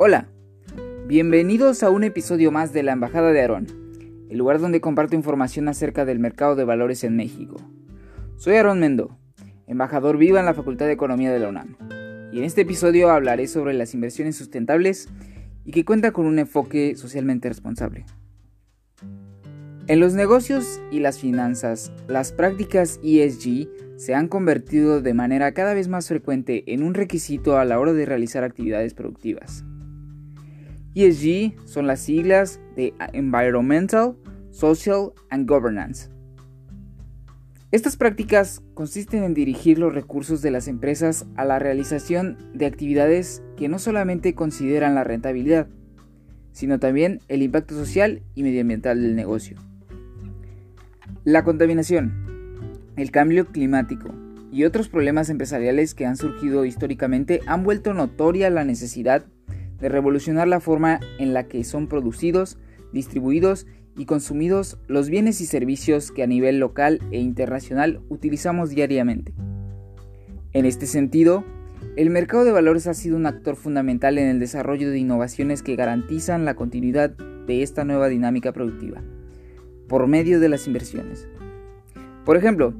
Hola, bienvenidos a un episodio más de la Embajada de Aarón, el lugar donde comparto información acerca del mercado de valores en México. Soy Aarón Mendo, embajador viva en la Facultad de Economía de la UNAM, y en este episodio hablaré sobre las inversiones sustentables y que cuenta con un enfoque socialmente responsable. En los negocios y las finanzas, las prácticas ESG se han convertido de manera cada vez más frecuente en un requisito a la hora de realizar actividades productivas. ESG son las siglas de Environmental, Social and Governance. Estas prácticas consisten en dirigir los recursos de las empresas a la realización de actividades que no solamente consideran la rentabilidad, sino también el impacto social y medioambiental del negocio. La contaminación, el cambio climático y otros problemas empresariales que han surgido históricamente han vuelto notoria la necesidad de revolucionar la forma en la que son producidos, distribuidos y consumidos los bienes y servicios que a nivel local e internacional utilizamos diariamente. En este sentido, el mercado de valores ha sido un actor fundamental en el desarrollo de innovaciones que garantizan la continuidad de esta nueva dinámica productiva por medio de las inversiones. Por ejemplo,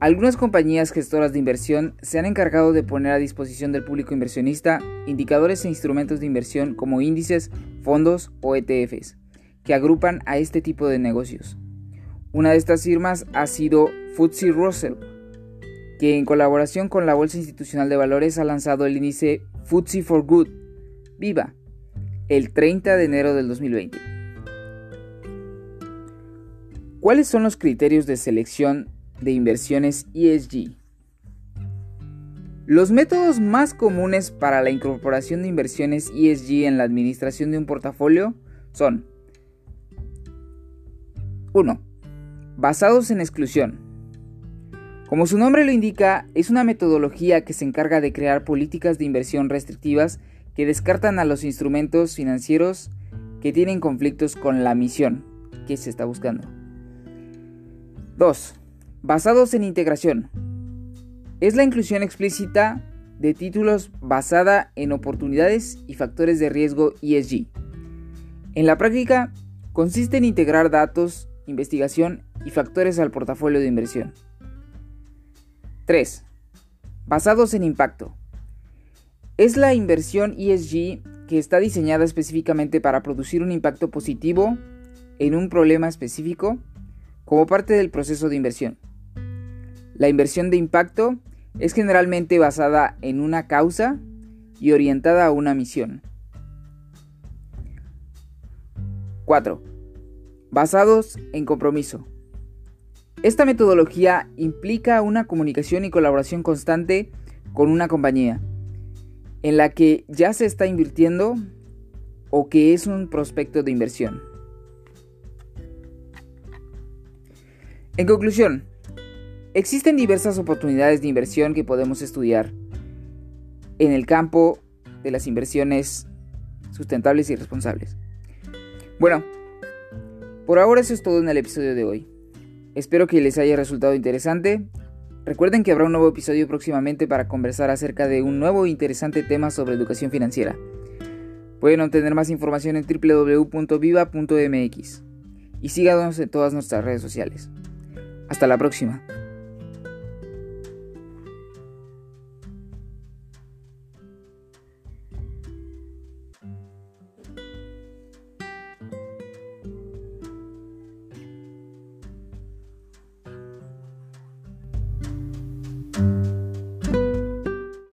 algunas compañías gestoras de inversión se han encargado de poner a disposición del público inversionista indicadores e instrumentos de inversión como índices, fondos o ETFs, que agrupan a este tipo de negocios. Una de estas firmas ha sido FTSE Russell, que en colaboración con la Bolsa Institucional de Valores ha lanzado el índice FTSE for Good, Viva, el 30 de enero del 2020. ¿Cuáles son los criterios de selección de inversiones ESG? Los métodos más comunes para la incorporación de inversiones ESG en la administración de un portafolio son 1. Basados en exclusión. Como su nombre lo indica, es una metodología que se encarga de crear políticas de inversión restrictivas que descartan a los instrumentos financieros que tienen conflictos con la misión que se está buscando. 2. Basados en integración. Es la inclusión explícita de títulos basada en oportunidades y factores de riesgo ESG. En la práctica, consiste en integrar datos, investigación y factores al portafolio de inversión. 3. Basados en impacto. Es la inversión ESG que está diseñada específicamente para producir un impacto positivo en un problema específico como parte del proceso de inversión. La inversión de impacto es generalmente basada en una causa y orientada a una misión. 4. Basados en compromiso. Esta metodología implica una comunicación y colaboración constante con una compañía, en la que ya se está invirtiendo o que es un prospecto de inversión. En conclusión, existen diversas oportunidades de inversión que podemos estudiar en el campo de las inversiones sustentables y responsables. Bueno, por ahora eso es todo en el episodio de hoy. Espero que les haya resultado interesante. Recuerden que habrá un nuevo episodio próximamente para conversar acerca de un nuevo e interesante tema sobre educación financiera. Pueden obtener más información en www.viva.mx y síganos en todas nuestras redes sociales. Hasta la próxima.